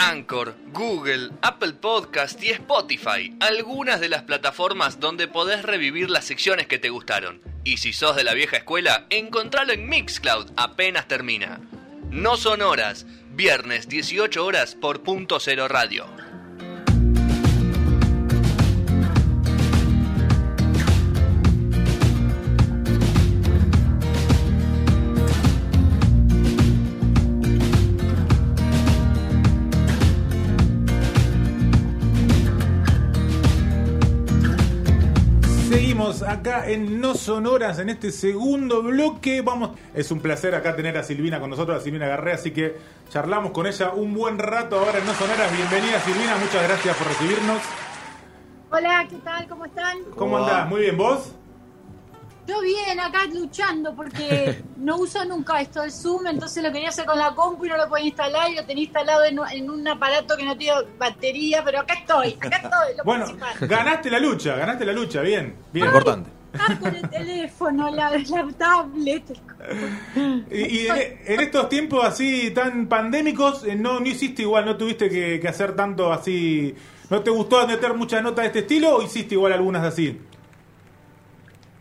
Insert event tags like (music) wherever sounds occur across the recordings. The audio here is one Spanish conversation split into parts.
Anchor, Google, Apple Podcast y Spotify, algunas de las plataformas donde podés revivir las secciones que te gustaron. Y si sos de la vieja escuela, encontralo en Mixcloud apenas termina. No son horas, viernes 18 horas por punto cero radio. Seguimos acá en No Sonoras en este segundo bloque. Vamos, es un placer acá tener a Silvina con nosotros, a Silvina Garré, así que charlamos con ella un buen rato ahora en No Sonoras. Bienvenida Silvina, muchas gracias por recibirnos. Hola, ¿qué tal? ¿Cómo están? ¿Cómo andás? Muy bien, ¿vos? Yo bien, acá luchando porque (laughs) no uso nunca esto del Zoom, entonces lo quería hacer con la compu y no lo podía instalar y lo tenía instalado en, un- en un aparato que no tiene batería, pero acá estoy, acá estoy, lo Bueno, principal. ganaste la lucha, ganaste la lucha, bien, bien. Importante. Ah, con el teléfono, la, la tablet. Y, y en, en estos tiempos así tan pandémicos, eh, no, no hiciste igual, no tuviste que, que hacer tanto así. ¿No te gustó meter muchas notas de este estilo o hiciste igual algunas así?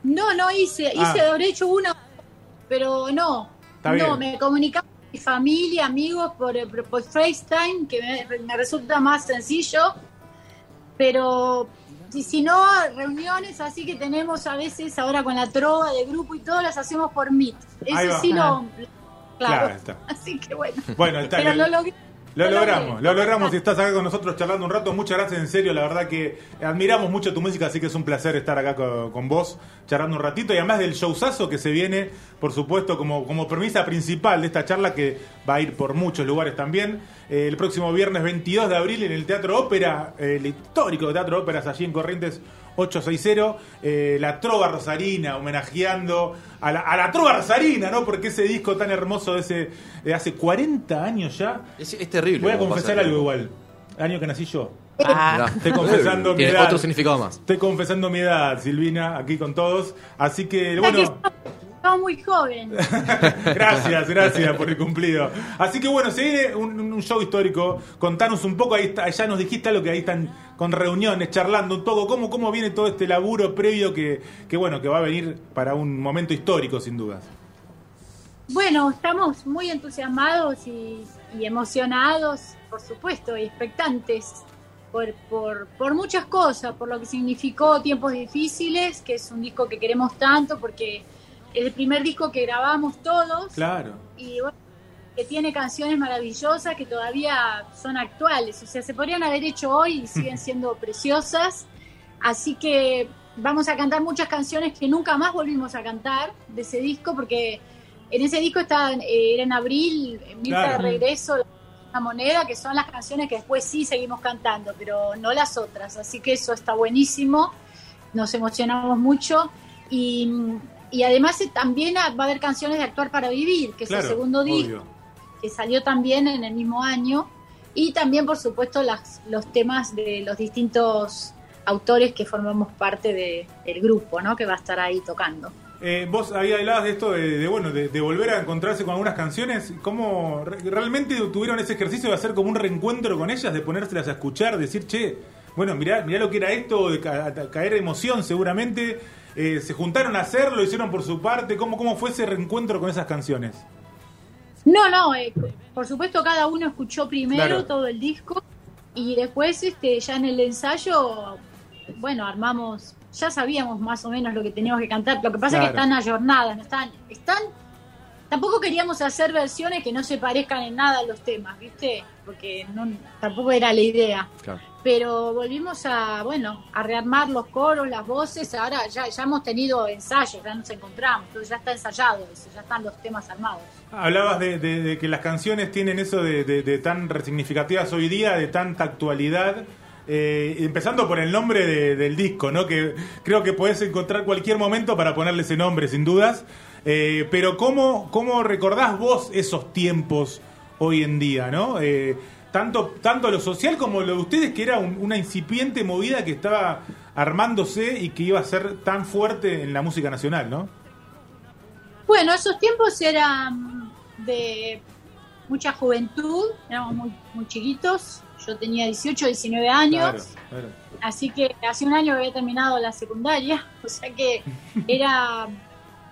No, no hice, hice, Ah. habré hecho una, pero no. Está no, bien. me comunicaba con mi familia, amigos por, por, FaceTime, que me, me resulta más sencillo, pero si, si no, reuniones así que tenemos a veces ahora con la trova de grupo y todo, las hacemos por Meet. Eso sí lo... Claro, Claro, está. (laughs) así que bueno. Bueno, está Pero bien. lo logré. Lo Lo logramos, lo logramos y estás acá con nosotros charlando un rato. Muchas gracias, en serio, la verdad que admiramos mucho tu música, así que es un placer estar acá con, con vos, charlando un ratito. Y además del showzazo que se viene, por supuesto, como, como premisa principal de esta charla, que va a ir por muchos lugares también. Eh, el próximo viernes 22 de abril en el Teatro Ópera, el histórico Teatro Óperas allí en Corrientes 860, eh, la Trova Rosarina, homenajeando a la, a la Trova Rosarina, ¿no? Porque ese disco tan hermoso de, ese, de hace 40 años ya. Es, es terrible. Voy a confesar algo igual. El año que nací yo. Mirá. Estoy confesando mi edad. otro significado más. Estoy confesando mi edad, Silvina, aquí con todos. Así que bueno, muy joven. (laughs) gracias, gracias por el cumplido. Así que, bueno, se viene un, un show histórico. Contanos un poco, ahí está, ya nos dijiste algo que ahí están con reuniones, charlando un poco. ¿Cómo, cómo viene todo este laburo previo que, que, bueno, que va a venir para un momento histórico, sin dudas? Bueno, estamos muy entusiasmados y, y emocionados, por supuesto, y expectantes por, por, por muchas cosas, por lo que significó Tiempos Difíciles, que es un disco que queremos tanto porque el primer disco que grabamos todos. Claro. y bueno, que tiene canciones maravillosas que todavía son actuales, o sea, se podrían haber hecho hoy y siguen (laughs) siendo preciosas, así que vamos a cantar muchas canciones que nunca más volvimos a cantar de ese disco porque en ese disco está, eh, era en abril, en Mirta Claro. de Regreso, La Moneda, que son las canciones que después sí seguimos cantando, pero no las otras, así que eso está buenísimo, nos emocionamos mucho. Y, y además eh, también va a haber canciones de Actuar para Vivir, que es el segundo disco obvio. que salió también en el mismo año, y también, por supuesto, las, los temas de los distintos autores que formamos parte de- del grupo, ¿no? Que va a estar ahí tocando. Eh, vos ahí hablabas de esto de, de, bueno de, de volver a encontrarse con algunas canciones. ¿Cómo re- realmente tuvieron ese ejercicio de hacer como un reencuentro con ellas, de ponérselas a escuchar, decir, che, bueno, mirá, mirá lo que era esto, de ca- caer emoción seguramente? Eh, ¿Se juntaron a hacerlo, lo hicieron por su parte? ¿Cómo, ¿Cómo fue ese reencuentro con esas canciones? No, no, eh, por supuesto cada uno escuchó primero Claro. todo el disco y después este ya en el ensayo, bueno, armamos, ya sabíamos más o menos lo que teníamos que cantar, lo que pasa es que están ayornadas, no están, están, tampoco queríamos hacer versiones que no se parezcan en nada a los temas, ¿viste? Porque no, tampoco era la idea. Claro. Pero volvimos a, bueno, a rearmar los coros, las voces, ahora ya, ya hemos tenido ensayos, ya nos encontramos, entonces ya está ensayado eso, ya están los temas armados. Hablabas de, que las canciones tienen eso de, tan resignificativas hoy día, de tanta actualidad. eh, empezando por el nombre de- del disco, ¿no? Que creo que podés encontrar cualquier momento para ponerle ese nombre, sin dudas. Eh, pero ¿cómo, ¿cómo recordás vos esos tiempos hoy en día, ¿no? Eh, tanto, tanto lo social como lo de ustedes, que era un- una incipiente movida que estaba armándose y que iba a ser tan fuerte en la música nacional, ¿no? Bueno, esos tiempos eran de mucha juventud, éramos muy, muy chiquitos, yo tenía 18, 19 años, así que hace un año había terminado la secundaria, (laughs) o sea que era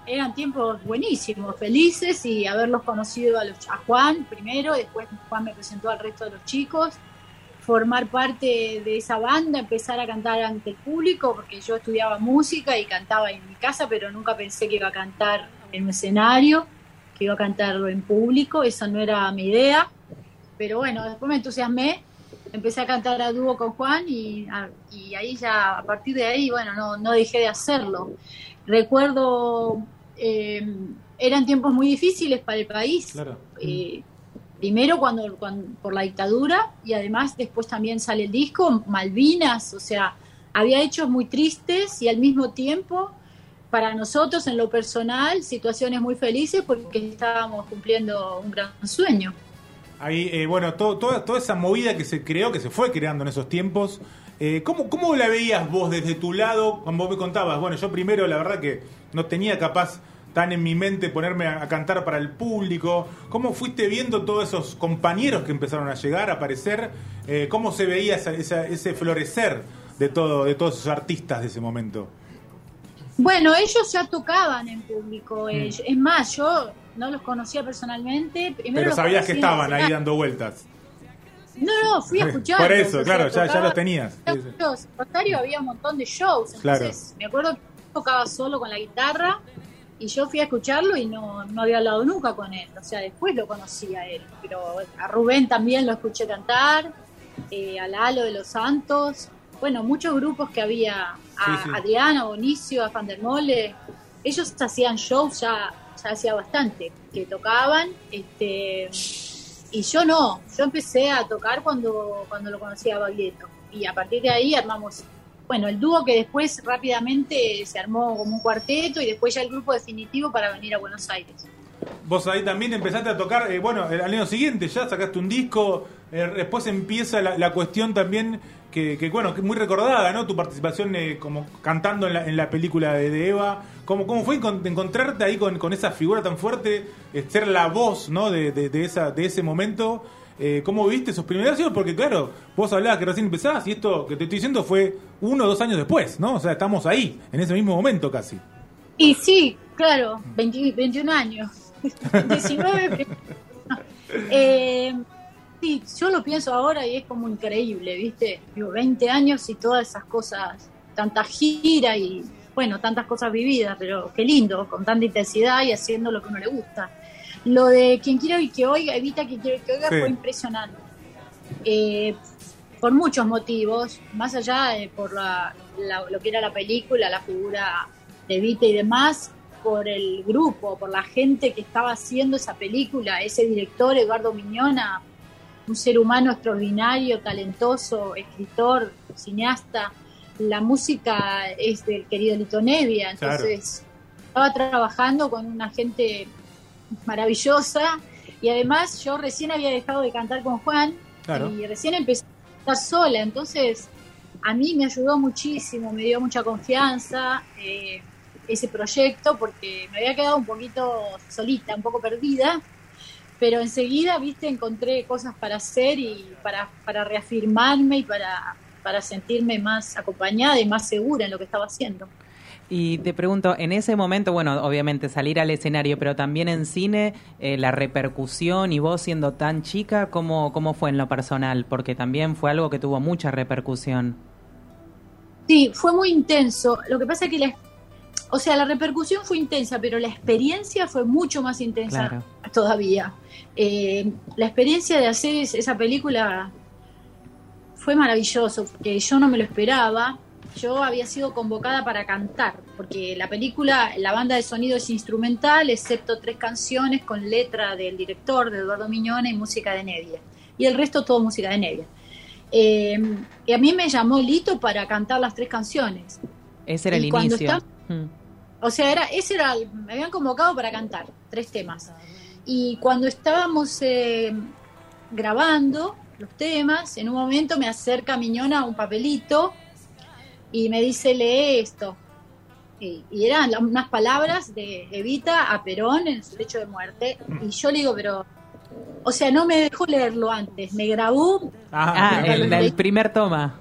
eran tiempos buenísimos, felices y haberlos conocido a, los, a Juan primero, después Juan me presentó al resto de los chicos, formar parte de esa banda, empezar a cantar ante el público, porque yo estudiaba música y cantaba en mi casa, pero nunca pensé que iba a cantar en un escenario, que iba a cantarlo en público, esa no era mi idea, pero bueno, después me entusiasmé, empecé a cantar a dúo con Juan y, ahí ya, a partir de ahí, bueno, no, no dejé de hacerlo. Recuerdo, eh, eran tiempos muy difíciles para el país. Eh, primero cuando, por la dictadura y además después también sale el disco Malvinas, o sea, había hechos muy tristes y al mismo tiempo para nosotros en lo personal situaciones muy felices porque estábamos cumpliendo un gran sueño. Ahí, eh, bueno, toda, toda esa movida que se creó, que se fue creando en esos tiempos, eh, ¿cómo, ¿cómo la veías vos desde tu lado cuando vos me contabas? Bueno, yo primero la verdad que no tenía capaz tan en mi mente ponerme a, cantar para el público? ¿Cómo fuiste viendo todos esos compañeros que empezaron a llegar, a aparecer? Eh, ¿Cómo se veía ese florecer de, todo, de todos esos artistas de ese momento? Bueno, ellos ya tocaban en público. Mm. Es más, yo no los conocía personalmente. Pero sabías que estaban ahí dando vueltas. No, no, fui a escuchar. Por eso, claro, ya, ya los tenías. En Rosario había un montón de shows. Entonces, me acuerdo que tocaba solo con la guitarra y yo fui a escucharlo y no, no había hablado nunca con él, o sea, después lo conocí a él, pero a Rubén también lo escuché cantar, eh, a Lalo de los Santos, bueno, muchos grupos que había, a Adriana, a Bonicio, a Fandermole, ellos hacían shows ya, ya hacía bastante, que tocaban, este y yo no, yo empecé a tocar cuando, cuando lo conocí a Baglietto, y a partir de ahí armamos bueno, el dúo que después rápidamente se armó como un cuarteto y después ya el grupo definitivo para venir a Buenos Aires. Vos ahí también empezaste a tocar, eh, bueno, al año siguiente ya sacaste un disco, eh, después empieza la, cuestión también que, que, bueno, que muy recordada, ¿no? Tu participación eh, como cantando en la, en la película de, Eva. ¿Cómo, ¿Cómo, fue encontrarte ahí con, con, esa figura tan fuerte, ser la voz, ¿no? De, de, esa, de ese momento eh, ¿Cómo viste esos primeros años? Porque claro, vos hablabas que recién empezabas y esto que te estoy diciendo fue uno o dos años después, ¿no? O sea, estamos ahí, en ese mismo momento casi. Y sí, claro, 21 años. (laughs) 19. eh, sí, yo lo pienso ahora y es como increíble, ¿viste? Digo, 20 años y todas esas cosas, tanta gira y, bueno, tantas cosas vividas, pero qué lindo, con tanta intensidad y haciendo lo que uno le gusta. Lo de quien quiera y que oiga, Evita quien quiera que oiga, fue impresionante. Eh, por muchos motivos, más allá de por lo que era la película, la figura de Evita y demás, por el grupo, por la gente que estaba haciendo esa película, ese director Eduardo Miñona, un ser humano extraordinario, talentoso, escritor, cineasta. La música es del querido Lito Nevia, entonces estaba trabajando con una gente maravillosa. Y además yo recién había dejado de cantar con Juan y recién empecé a estar sola. Entonces a mí me ayudó muchísimo, me dio mucha confianza eh, ese proyecto porque me había quedado un poquito solita, un poco perdida. Pero enseguida, viste, encontré cosas para hacer y para, para reafirmarme y para, para sentirme más acompañada y más segura en lo que estaba haciendo. Y te pregunto, en ese momento, bueno, obviamente salir al escenario, pero también en cine, eh, la repercusión y vos siendo tan chica, ¿cómo, ¿cómo fue en lo personal? Porque también fue algo que tuvo mucha repercusión. Sí, fue muy intenso. Lo que pasa es que la, o sea, la repercusión fue intensa, pero la experiencia fue mucho más intensa todavía. Eh, la experiencia de hacer esa película fue maravilloso, porque yo no me lo esperaba yo había sido convocada para cantar, porque la película, la banda de sonido es instrumental, excepto tres canciones con letra del director, de Eduardo Miñona, y música de Nevia. Y el resto todo música de Nevia. Eh, y a mí me llamó Lito para cantar las tres canciones. Ese era el inicio. Hmm. O sea, era, ese era, me habían convocado para cantar tres temas. Y cuando estábamos eh, grabando los temas, en un momento me acerca Miñona un papelito y me dice, lee esto. Y, eran unas palabras de Evita a Perón en su lecho de muerte. Y yo le digo, pero o sea, no me dejó leerlo antes, me grabó Ah, el, el primer toma.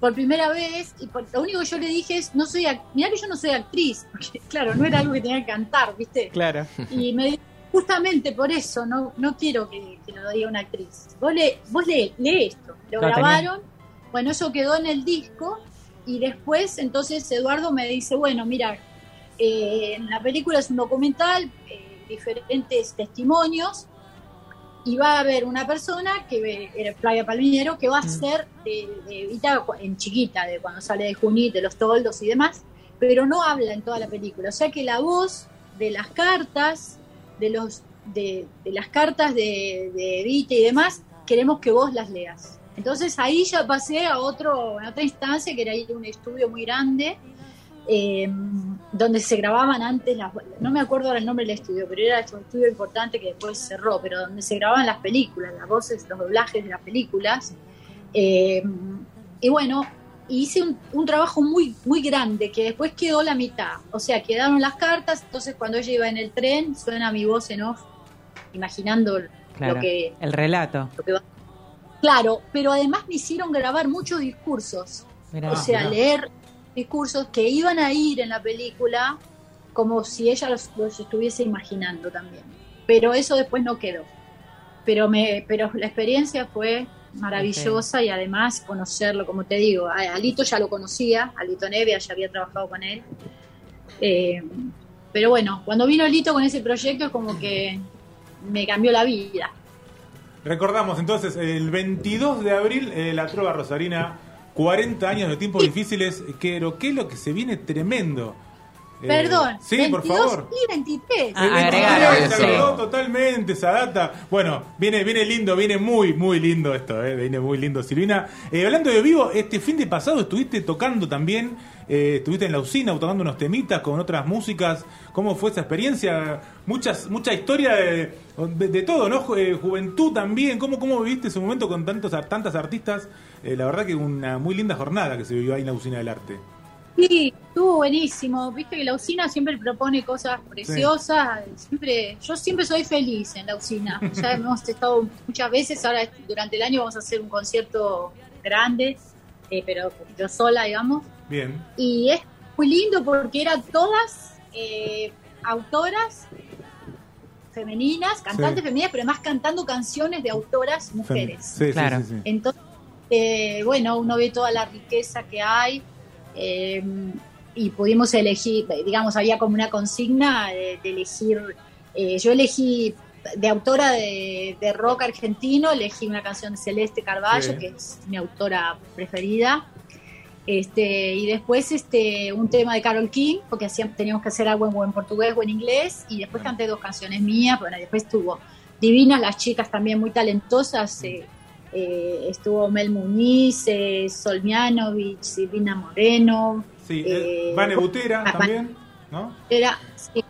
Por primera vez y por- lo único que yo le dije es, no soy, mirá que yo no soy actriz, (laughs) porque claro, no era algo que tenía que cantar, ¿viste? Claro. Y me dijo, justamente por eso, no, no quiero que, que lo diga una actriz. Vos, le, vos lee, lee esto. Lo grabaron, bueno, eso quedó en el disco y después entonces Eduardo me dice, bueno, mira, eh, en la película es un documental, eh, diferentes testimonios y va a haber una persona que era Flavia Palmiero que va a ser de, de Evita en chiquita, de cuando sale de Junit, de los toldos y demás, pero no habla en toda la película. O sea que la voz de las cartas, de los de, de las cartas de, de Evita y demás, queremos que vos las leas. Entonces ahí ya pasé a otro, a otra instancia que era ir a un estudio muy grande eh, donde se grababan antes las no me acuerdo ahora el nombre del estudio pero era un estudio importante que después cerró pero donde se grababan las películas las voces los doblajes de las películas Eh, y bueno hice un, un trabajo muy muy grande que después quedó la mitad o sea quedaron las cartas entonces cuando ella iba en el tren suena mi voz en off imaginando Claro. lo que El relato. lo que va- claro pero además me hicieron grabar muchos discursos Mirá. o sea, mirá. leer discursos que iban a ir en la película como si ella los, los estuviese imaginando también. Pero eso después no quedó. Pero me, pero la experiencia fue maravillosa y además conocerlo, como te digo, a Alito ya lo conocía, Alito Nevia ya había trabajado con él. Eh, pero bueno, cuando vino Alito con ese proyecto es como que me cambió la vida. Recordamos entonces, el 22 de abril, eh, la Trova Rosarina, 40 años de tiempos difíciles, pero ¿qué es lo que se viene tremendo? Eh, Perdón, Sí, 22 por favor. y 23. Ah, El 23, agregaron, se sí. agregó totalmente esa data. Bueno, viene, viene lindo, viene muy, muy lindo esto, eh, viene muy lindo, Silvina. Eh, hablando de vivo, este fin de pasado estuviste tocando también, eh, estuviste en la usina tocando unos temitas con otras músicas. ¿Cómo fue esa experiencia? Muchas, mucha historia de, de, de todo, ¿no? Eh, juventud también. ¿Cómo, ¿Cómo viviste ese momento con tantos, tantas artistas? Eh, la verdad que una muy linda jornada que se vivió ahí en la usina del arte. Sí, estuvo buenísimo. Viste que la usina siempre propone cosas preciosas. Siempre, yo siempre soy feliz en la usina. Ya (laughs) hemos estado muchas veces. Ahora durante el año vamos a hacer un concierto grande, eh, pero yo sola, digamos. Bien. Y es muy lindo porque eran todas eh, autoras femeninas, cantantes Sí. femeninas, pero además cantando canciones de autoras mujeres. Sí, sí, Claro. sí, sí. Entonces, eh, bueno, uno ve toda la riqueza que hay eh, y pudimos elegir, digamos, había como una consigna de, de elegir, eh, yo elegí de autora de, de rock argentino, elegí una canción de Celeste Carballo, Sí. que es mi autora preferida. Este, y después este, un tema de Carol King, porque hacíamos, teníamos que hacer algo en portugués o en inglés, y después canté dos canciones mías, bueno, después estuvo divinas las chicas también muy talentosas, eh, eh, estuvo Mel Muñiz, eh, Solmianovich, Silvina Moreno, Sí, eh, Eh, Vane Butera ah, también, ¿no? era, sí,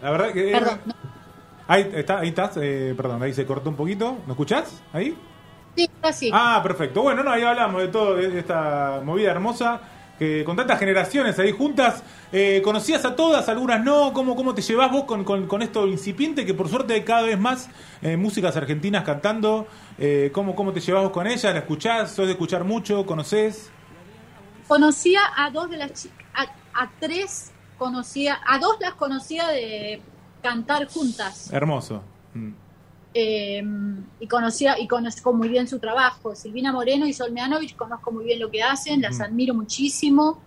La verdad que... era- perdón, no, Ahí, está, ahí estás, eh, perdón, ahí se cortó un poquito. ¿Me escuchás? ¿Ahí? Sí, así. Ah, perfecto. Bueno, no, ahí hablamos de todo, de esta movida hermosa, que con tantas generaciones ahí juntas, eh, ¿conocías a todas, algunas no? ¿Cómo, cómo te llevas vos con, con, con esto incipiente, que por suerte hay cada vez más eh, músicas argentinas cantando? Eh, ¿cómo, ¿Cómo te llevas vos con ellas? ¿La escuchás? ¿Sos de escuchar mucho? ¿Conocés? Conocía a dos de las chicas, a, a tres conocía, a dos las conocía de cantar juntas. Hermoso. Mm. Eh, y conocía y conozco muy bien su trabajo. Silvina Moreno y Solmeanovich conozco muy bien lo que hacen, las admiro muchísimo.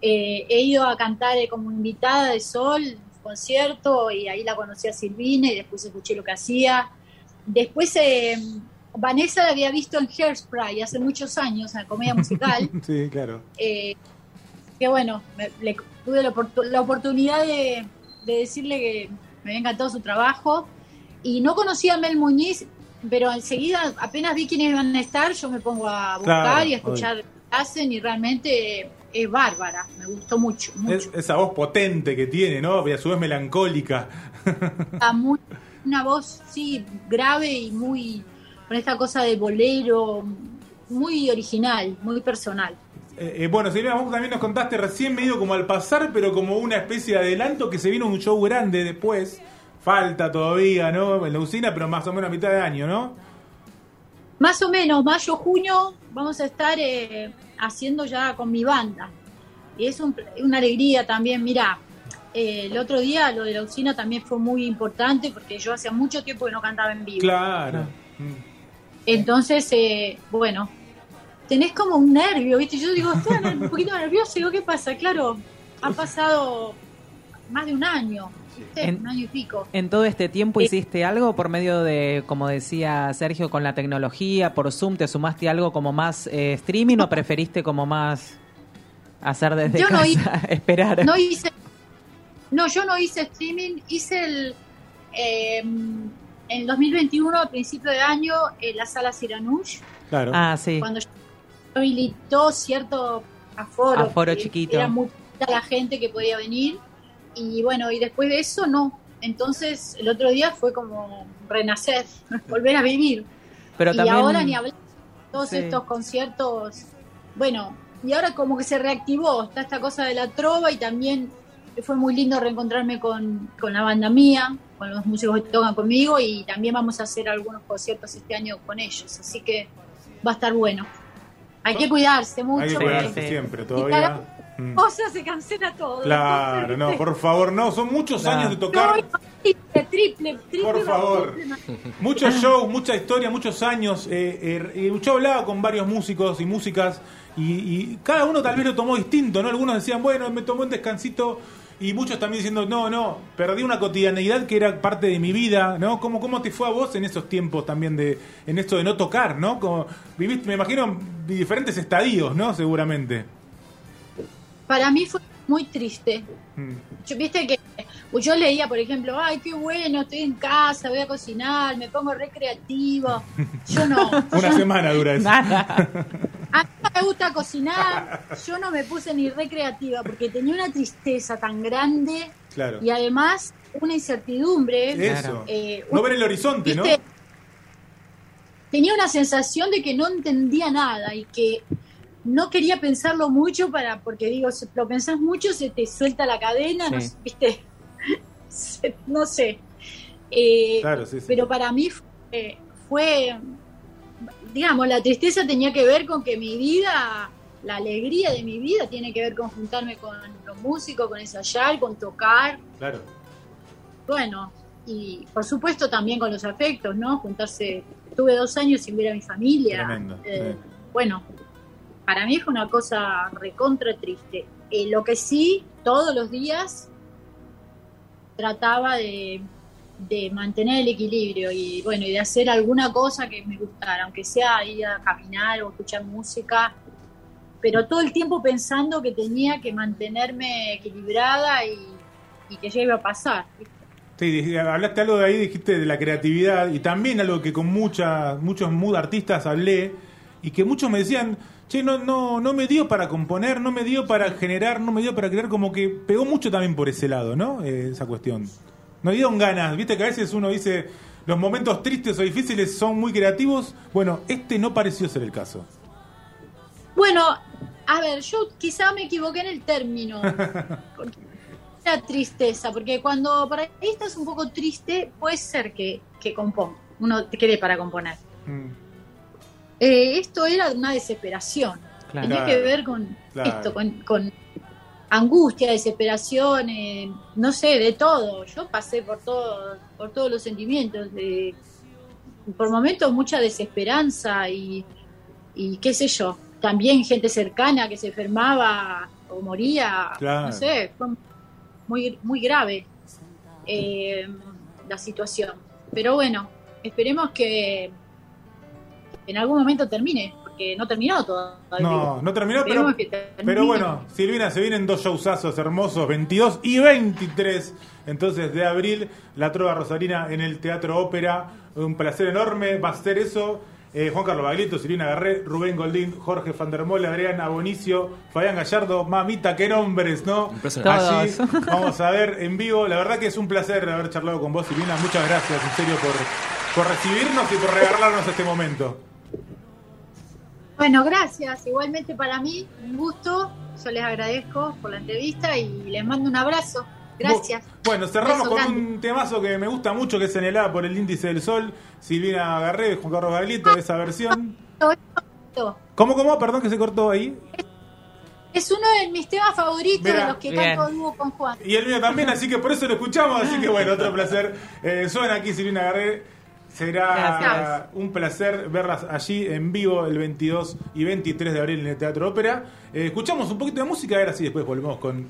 Eh, he ido a cantar eh, como invitada de Sol, en su concierto, y ahí la conocí a Silvina y después escuché lo que hacía. Después eh, Vanessa la había visto en Hairspray hace muchos años, en la comedia (laughs) musical. Sí, claro. eh, que bueno, me- le tuve la, la oportunidad de, de decirle que me había encantado su trabajo y no conocía a Mel Muñiz, pero enseguida apenas vi quiénes iban a estar, yo me pongo a buscar Claro, y a escuchar lo que hacen y realmente es bárbara, me gustó mucho, mucho. Es- esa voz potente que tiene, ¿no? Y a su vez melancólica. Está (laughs) muy- una voz, sí, grave y muy, con esta cosa de bolero, muy original, muy personal. Eh, eh, bueno, Silvia, vos también nos contaste recién medio como al pasar, pero como una especie de adelanto que se vino un show grande después. Falta todavía, ¿no? En la usina, pero más o menos a mitad de año, ¿no? Más o menos, mayo, junio, vamos a estar eh, haciendo ya con mi banda. Y es un- una alegría también, mira, eh, el otro día lo de la usina también fue muy importante porque yo hacía mucho tiempo que no cantaba en vivo. Claro. Mm. Entonces, eh, bueno, tenés como un nervio, ¿viste? Yo digo, estoy un poquito nervioso, digo, ¿qué pasa? Claro, ha pasado más de un año, En- un año y pico. En todo este tiempo Eh, hiciste algo por medio de, como decía Sergio, con la tecnología, por Zoom, ¿te sumaste algo como más eh, streaming o preferiste como más hacer desde Yo no casa, hice- (laughs) esperar? No hice, no, yo no hice streaming, hice el, eh, en 2021, a principio de año, en la sala Siranush, Claro. Ah, sí. cuando habilitó cierto aforo. Aforo que chiquito. Era mucha la gente que podía venir. Y bueno, y después de eso no. Entonces el otro día fue como renacer, (laughs) volver a vivir. Pero y también... ahora ni hablar todos Sí. estos conciertos. Bueno, y ahora como que se reactivó, está esta cosa de la trova y también fue muy lindo reencontrarme con, con la banda mía, con los músicos que tocan conmigo y también vamos a hacer algunos conciertos este año con ellos, así que va a estar bueno. Hay que cuidarse mucho. Hay que cuidarse siempre, todavía. Mm. cosa se cancela todo. Claro, no, por favor, no. Son muchos años de No, tocar. triple, triple, triple, Por favor. Muchos shows, mucha historia, muchos años. Eh, eh, y yo hablaba con varios músicos y músicas y, y cada uno tal vez lo tomó distinto, ¿no? Algunos decían, bueno, me tomé un descansito y muchos también diciendo, no, no, perdí una cotidianeidad que era parte de mi vida, ¿no? ¿Cómo, cómo te fue a vos en esos tiempos también de, en esto de no tocar, ¿no? Como viviste, me imagino, diferentes estadios, ¿no? Seguramente. Para mí fue muy triste. Mm. Yo, Viste que yo leía, por ejemplo, ay, qué bueno, estoy en casa, voy a cocinar, me pongo recreativo. Yo no. (laughs) Una semana dura eso. Nada. A mí no me gusta cocinar, yo no me puse ni recreativa porque tenía una tristeza tan grande Claro. y además una incertidumbre. Eso. Eh, No ver el horizonte, ¿no? Tenía una sensación de que no entendía nada y que no quería pensarlo mucho para porque digo, si lo pensás mucho se te suelta la cadena, no, Sí. ¿viste? Se- (laughs) no sé. Eh, Claro, sí, sí. pero para mí fue, fue, digamos, la tristeza tenía que ver con que mi vida, la alegría de mi vida tiene que ver con juntarme con los músicos, con ensayar, con tocar, Claro. bueno, y por supuesto también con los afectos, ¿no? Juntarse, tuve dos años sin ver a mi familia. Tremendo, Eh, sí. Bueno, para mí fue una cosa recontra triste. Eh, lo que sí, todos los días trataba de, mantener el equilibrio y bueno, y de hacer alguna cosa que me gustara, aunque sea ir a caminar o escuchar música, pero todo el tiempo pensando que tenía que mantenerme equilibrada y, que ya iba a pasar. Sí, hablaste algo de ahí, dijiste de la creatividad y también algo que con muchas, muchos mood artistas hablé y que muchos me decían, che, no, no, no me dio para componer, no me dio para generar, no me dio para crear, como que pegó mucho también por ese lado, ¿no? Eh, esa cuestión. No dieron ganas, viste que a veces uno dice, los momentos tristes o difíciles son muy creativos, bueno, este no pareció ser el caso. Bueno, a ver, yo quizá me equivoqué en el término. (laughs) La tristeza, porque cuando por ahí estás un poco triste, puede ser que, que componga. Uno te quede para componer. Mm, Eh, esto era una desesperación. Claro. Tenía que ver con Claro. esto, con, con angustia, desesperación, eh, no sé, de todo. Yo pasé por todo, por todos los sentimientos, de, por momentos mucha desesperanza y, y qué sé yo. También gente cercana que se enfermaba o moría, Claro. no sé, fue muy, muy grave eh, la situación. Pero bueno, esperemos que en algún momento termine, porque no terminó todavía. No, no terminó, pero, pero bueno, Silvina, se vienen dos showsazos hermosos, 22 y 23, entonces de abril, la Trova Rosarina en el Teatro Ópera, un placer enorme, va a ser eso. Eh, Juan Carlos Baglietto, Silvina Garré, Rubén Goldín, Jorge Fandermole, Adrián Abonicio, Fabián Gallardo, mamita, qué nombres, ¿no? Allí (laughs) vamos a ver en vivo. La verdad que es un placer haber charlado con vos, Silvina. Muchas gracias, en serio, por, por recibirnos y por regalarnos este momento. Bueno, gracias. Igualmente para mí, un gusto. Yo les agradezco por la entrevista y les mando un abrazo. Gracias. Bueno, cerramos con grande. un temazo que me gusta mucho, que es en el A por el índice del sol. Silvina Garré, Juan Carlos Gaglito, esa versión. ¿Cómo, cómo? Perdón que se cortó ahí. Es uno de mis temas favoritos Mirá. de los que Bien. canto dúo con Juan. Y el mío también, así que por eso lo escuchamos. Así que bueno, otro placer. Eh, suena aquí Silvina Garré. Será Gracias. un placer verlas allí en vivo el 22 y 23 de abril en el Teatro Ópera. Eh, escuchamos un poquito de música, ahora sí, después volvemos con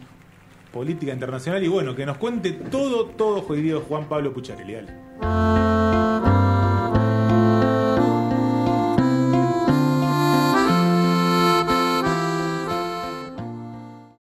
política internacional y bueno, que nos cuente todo, todo jodido Juan Pablo Pucharelli. Dale.